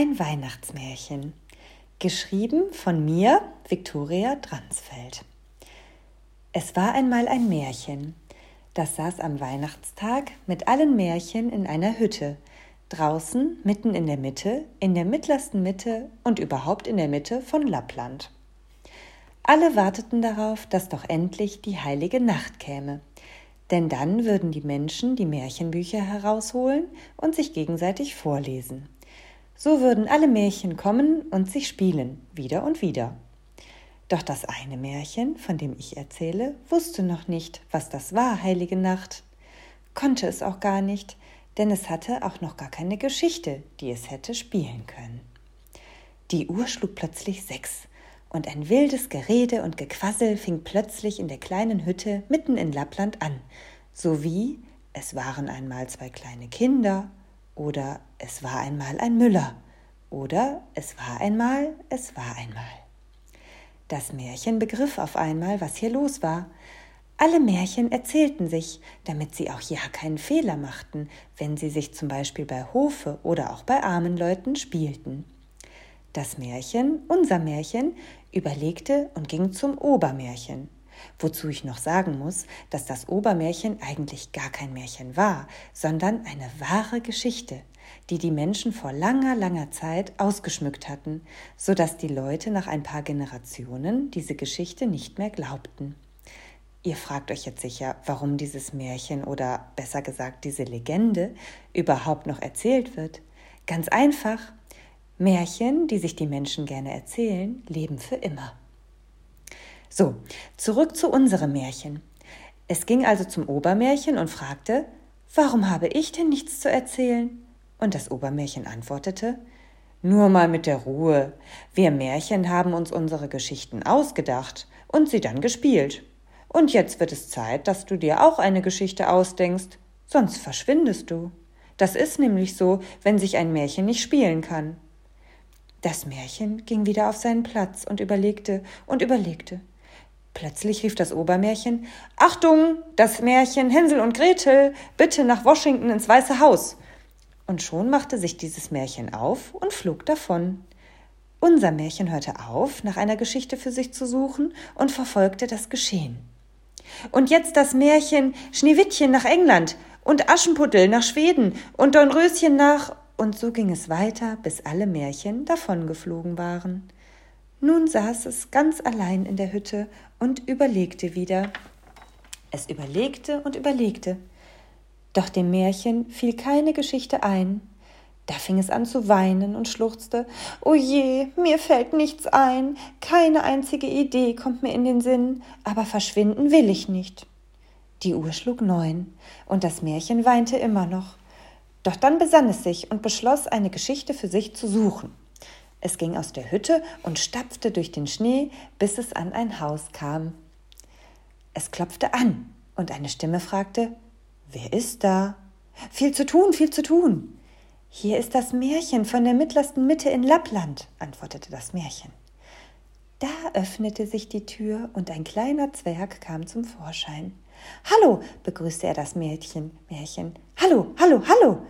Ein Weihnachtsmärchen. Geschrieben von mir, Viktoria Dransfeld. Es war einmal ein Märchen. Das saß am Weihnachtstag mit allen Märchen in einer Hütte. Draußen, mitten in der Mitte, in der mittlersten Mitte und überhaupt in der Mitte von Lappland. Alle warteten darauf, dass doch endlich die heilige Nacht käme denn dann würden die Menschen die Märchenbücher herausholen und sich gegenseitig vorlesen. So würden alle Märchen kommen und sich spielen, wieder und wieder. Doch das eine Märchen, von dem ich erzähle, wusste noch nicht, was das war, heilige Nacht. Konnte es auch gar nicht, denn es hatte auch noch gar keine Geschichte, die es hätte spielen können. Die Uhr schlug plötzlich sechs, und ein wildes Gerede und Gequassel fing plötzlich in der kleinen Hütte mitten in Lappland an, so wie es waren einmal zwei kleine Kinder oder es war einmal ein Müller oder es war einmal, es war einmal. Das Märchen begriff auf einmal, was hier los war. Alle Märchen erzählten sich, damit sie auch ja keinen Fehler machten, wenn sie sich zum Beispiel bei Hofe oder auch bei armen Leuten spielten. Das Märchen, unser Märchen, überlegte und ging zum Obermärchen. Wozu ich noch sagen muss, dass das Obermärchen eigentlich gar kein Märchen war, sondern eine wahre Geschichte, die die Menschen vor langer, langer Zeit ausgeschmückt hatten, so dass die Leute nach ein paar Generationen diese Geschichte nicht mehr glaubten. Ihr fragt euch jetzt sicher, warum dieses Märchen oder besser gesagt diese Legende überhaupt noch erzählt wird. Ganz einfach, Märchen, die sich die Menschen gerne erzählen, leben für immer. So, zurück zu unserem Märchen. Es ging also zum Obermärchen und fragte, warum habe ich denn nichts zu erzählen? Und das Obermärchen antwortete, nur mal mit der Ruhe. Wir Märchen haben uns unsere Geschichten ausgedacht und sie dann gespielt. Und jetzt wird es Zeit, dass du dir auch eine Geschichte ausdenkst, sonst verschwindest du. Das ist nämlich so, wenn sich ein Märchen nicht spielen kann. Das Märchen ging wieder auf seinen Platz und überlegte und überlegte. Plötzlich rief das Obermärchen Achtung, das Märchen Hänsel und Gretel, bitte nach Washington ins Weiße Haus. Und schon machte sich dieses Märchen auf und flog davon. Unser Märchen hörte auf, nach einer Geschichte für sich zu suchen und verfolgte das Geschehen. Und jetzt das Märchen Schneewittchen nach England und Aschenputtel nach Schweden und Dornröschen nach und so ging es weiter, bis alle Märchen davongeflogen waren. Nun saß es ganz allein in der Hütte und überlegte wieder. Es überlegte und überlegte. Doch dem Märchen fiel keine Geschichte ein. Da fing es an zu weinen und schluchzte. O je, mir fällt nichts ein, keine einzige Idee kommt mir in den Sinn, aber verschwinden will ich nicht. Die Uhr schlug neun, und das Märchen weinte immer noch. Doch dann besann es sich und beschloss, eine Geschichte für sich zu suchen. Es ging aus der Hütte und stapfte durch den Schnee, bis es an ein Haus kam. Es klopfte an, und eine Stimme fragte Wer ist da? Viel zu tun, viel zu tun. Hier ist das Märchen von der mittlersten Mitte in Lappland, antwortete das Märchen. Da öffnete sich die Tür und ein kleiner Zwerg kam zum Vorschein. Hallo, begrüßte er das Mädchen, Märchen. Hallo, hallo, hallo.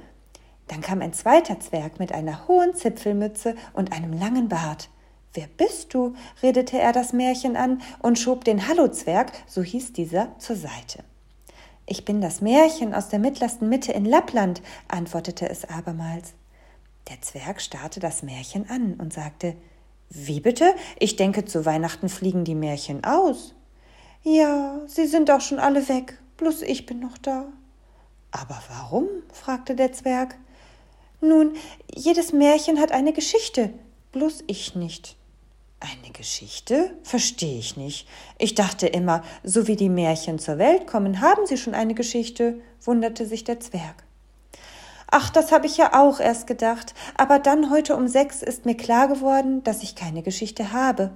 Dann kam ein zweiter Zwerg mit einer hohen Zipfelmütze und einem langen Bart. Wer bist du? redete er das Märchen an und schob den Hallo-Zwerg, so hieß dieser, zur Seite. Ich bin das Märchen aus der mittlersten Mitte in Lappland, antwortete es abermals. Der Zwerg starrte das Märchen an und sagte Wie bitte? Ich denke, zu Weihnachten fliegen die Märchen aus. Ja, sie sind auch schon alle weg, bloß ich bin noch da. Aber warum? fragte der Zwerg. Nun, jedes Märchen hat eine Geschichte, bloß ich nicht. Eine Geschichte? Verstehe ich nicht. Ich dachte immer, so wie die Märchen zur Welt kommen, haben sie schon eine Geschichte, wunderte sich der Zwerg. Ach, das habe ich ja auch erst gedacht, aber dann heute um sechs ist mir klar geworden, dass ich keine Geschichte habe.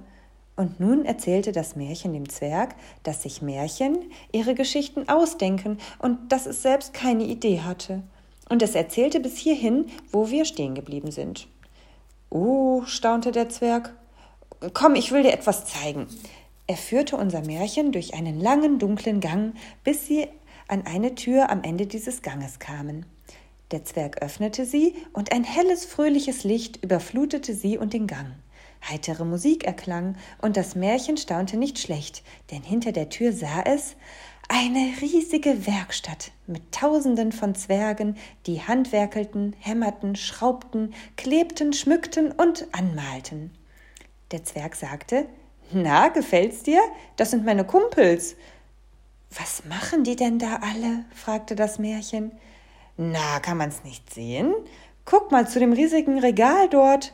Und nun erzählte das Märchen dem Zwerg, dass sich Märchen ihre Geschichten ausdenken und dass es selbst keine Idee hatte. Und es erzählte bis hierhin, wo wir stehen geblieben sind. Oh, staunte der Zwerg. Komm, ich will dir etwas zeigen. Er führte unser Märchen durch einen langen, dunklen Gang, bis sie an eine Tür am Ende dieses Ganges kamen. Der Zwerg öffnete sie, und ein helles, fröhliches Licht überflutete sie und den Gang. Heitere Musik erklang, und das Märchen staunte nicht schlecht, denn hinter der Tür sah es eine riesige Werkstatt mit Tausenden von Zwergen, die handwerkelten, hämmerten, schraubten, klebten, schmückten und anmalten. Der Zwerg sagte Na, gefällt's dir? Das sind meine Kumpels. Was machen die denn da alle? fragte das Märchen. Na, kann man's nicht sehen? Guck mal zu dem riesigen Regal dort.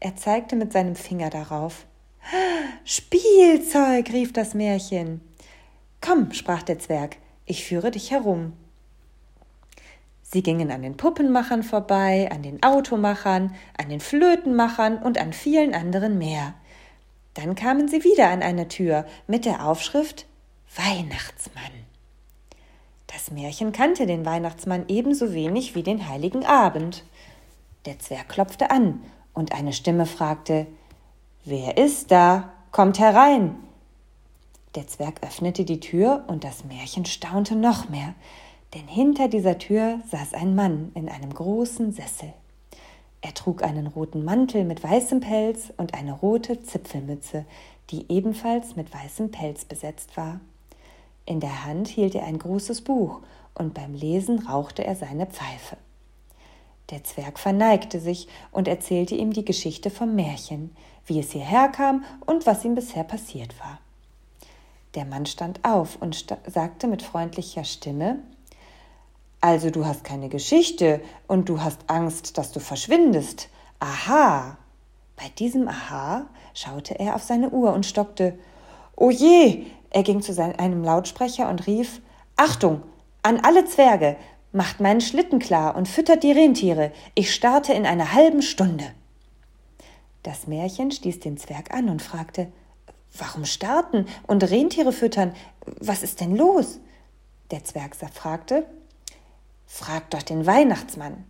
Er zeigte mit seinem Finger darauf. Spielzeug, rief das Märchen. Komm, sprach der Zwerg, ich führe dich herum. Sie gingen an den Puppenmachern vorbei, an den Automachern, an den Flötenmachern und an vielen anderen mehr. Dann kamen sie wieder an eine Tür mit der Aufschrift Weihnachtsmann. Das Märchen kannte den Weihnachtsmann ebenso wenig wie den heiligen Abend. Der Zwerg klopfte an, und eine Stimme fragte Wer ist da? Kommt herein. Der Zwerg öffnete die Tür und das Märchen staunte noch mehr, denn hinter dieser Tür saß ein Mann in einem großen Sessel. Er trug einen roten Mantel mit weißem Pelz und eine rote Zipfelmütze, die ebenfalls mit weißem Pelz besetzt war. In der Hand hielt er ein großes Buch und beim Lesen rauchte er seine Pfeife. Der Zwerg verneigte sich und erzählte ihm die Geschichte vom Märchen, wie es hierher kam und was ihm bisher passiert war. Der Mann stand auf und sta sagte mit freundlicher Stimme Also du hast keine Geschichte und du hast Angst, dass du verschwindest. Aha. Bei diesem Aha schaute er auf seine Uhr und stockte O je. Er ging zu einem Lautsprecher und rief Achtung, an alle Zwerge, macht meinen Schlitten klar und füttert die Rentiere. Ich starte in einer halben Stunde. Das Märchen stieß den Zwerg an und fragte Warum starten und Rentiere füttern? Was ist denn los? Der Zwerg fragte. Frag doch den Weihnachtsmann.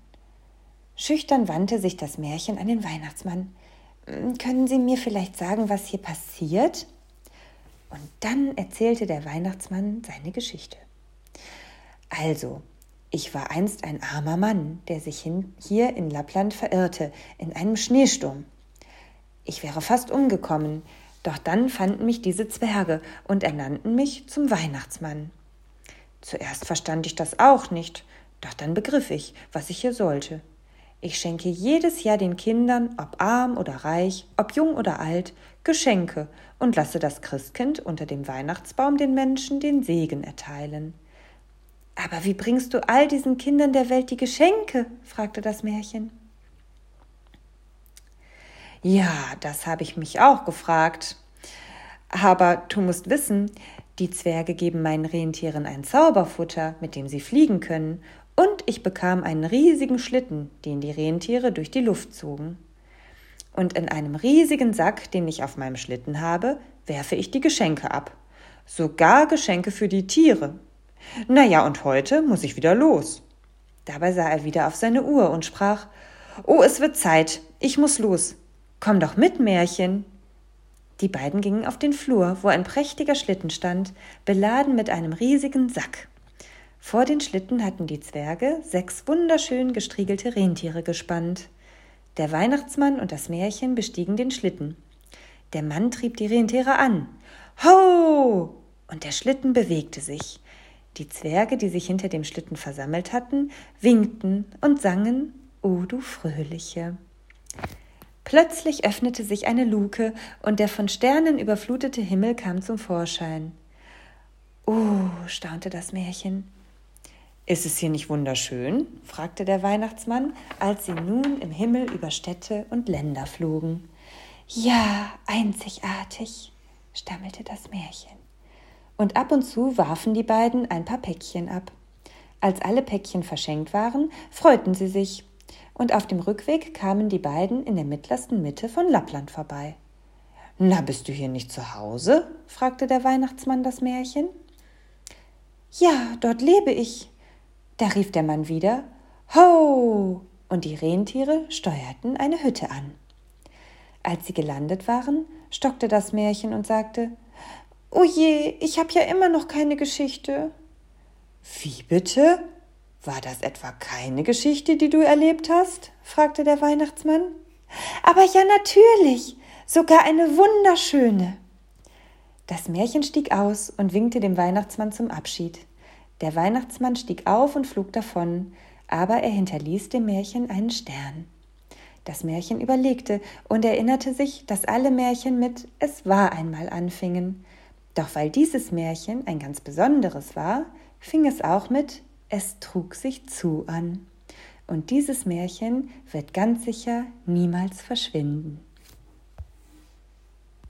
Schüchtern wandte sich das Märchen an den Weihnachtsmann. Hm, können Sie mir vielleicht sagen, was hier passiert? Und dann erzählte der Weihnachtsmann seine Geschichte. Also, ich war einst ein armer Mann, der sich hier in Lappland verirrte, in einem Schneesturm. Ich wäre fast umgekommen, doch dann fanden mich diese Zwerge und ernannten mich zum Weihnachtsmann. Zuerst verstand ich das auch nicht, doch dann begriff ich, was ich hier sollte. Ich schenke jedes Jahr den Kindern, ob arm oder reich, ob jung oder alt, Geschenke und lasse das Christkind unter dem Weihnachtsbaum den Menschen den Segen erteilen. Aber wie bringst du all diesen Kindern der Welt die Geschenke? fragte das Märchen. Ja, das habe ich mich auch gefragt. Aber du musst wissen, die Zwerge geben meinen Rentieren ein Zauberfutter, mit dem sie fliegen können, und ich bekam einen riesigen Schlitten, den die Rentiere durch die Luft zogen. Und in einem riesigen Sack, den ich auf meinem Schlitten habe, werfe ich die Geschenke ab. Sogar Geschenke für die Tiere. Na ja, und heute muss ich wieder los. Dabei sah er wieder auf seine Uhr und sprach: Oh, es wird Zeit, ich muss los. Komm doch mit, Märchen. Die beiden gingen auf den Flur, wo ein prächtiger Schlitten stand, beladen mit einem riesigen Sack. Vor den Schlitten hatten die Zwerge sechs wunderschön gestriegelte Rentiere gespannt. Der Weihnachtsmann und das Märchen bestiegen den Schlitten. Der Mann trieb die Rentiere an. Ho! Und der Schlitten bewegte sich. Die Zwerge, die sich hinter dem Schlitten versammelt hatten, winkten und sangen O du Fröhliche. Plötzlich öffnete sich eine Luke, und der von Sternen überflutete Himmel kam zum Vorschein. Oh, staunte das Märchen. Ist es hier nicht wunderschön? fragte der Weihnachtsmann, als sie nun im Himmel über Städte und Länder flogen. Ja, einzigartig, stammelte das Märchen. Und ab und zu warfen die beiden ein paar Päckchen ab. Als alle Päckchen verschenkt waren, freuten sie sich und auf dem Rückweg kamen die beiden in der mittlersten Mitte von Lappland vorbei. Na, bist du hier nicht zu Hause? fragte der Weihnachtsmann das Märchen. Ja, dort lebe ich. Da rief der Mann wieder Ho! und die Rentiere steuerten eine Hütte an. Als sie gelandet waren, stockte das Märchen und sagte O je, ich hab ja immer noch keine Geschichte. Wie bitte? War das etwa keine Geschichte, die du erlebt hast? fragte der Weihnachtsmann. Aber ja natürlich, sogar eine wunderschöne. Das Märchen stieg aus und winkte dem Weihnachtsmann zum Abschied. Der Weihnachtsmann stieg auf und flog davon, aber er hinterließ dem Märchen einen Stern. Das Märchen überlegte und erinnerte sich, dass alle Märchen mit Es war einmal anfingen. Doch weil dieses Märchen ein ganz besonderes war, fing es auch mit Es trug sich zu an. Und dieses Märchen wird ganz sicher niemals verschwinden.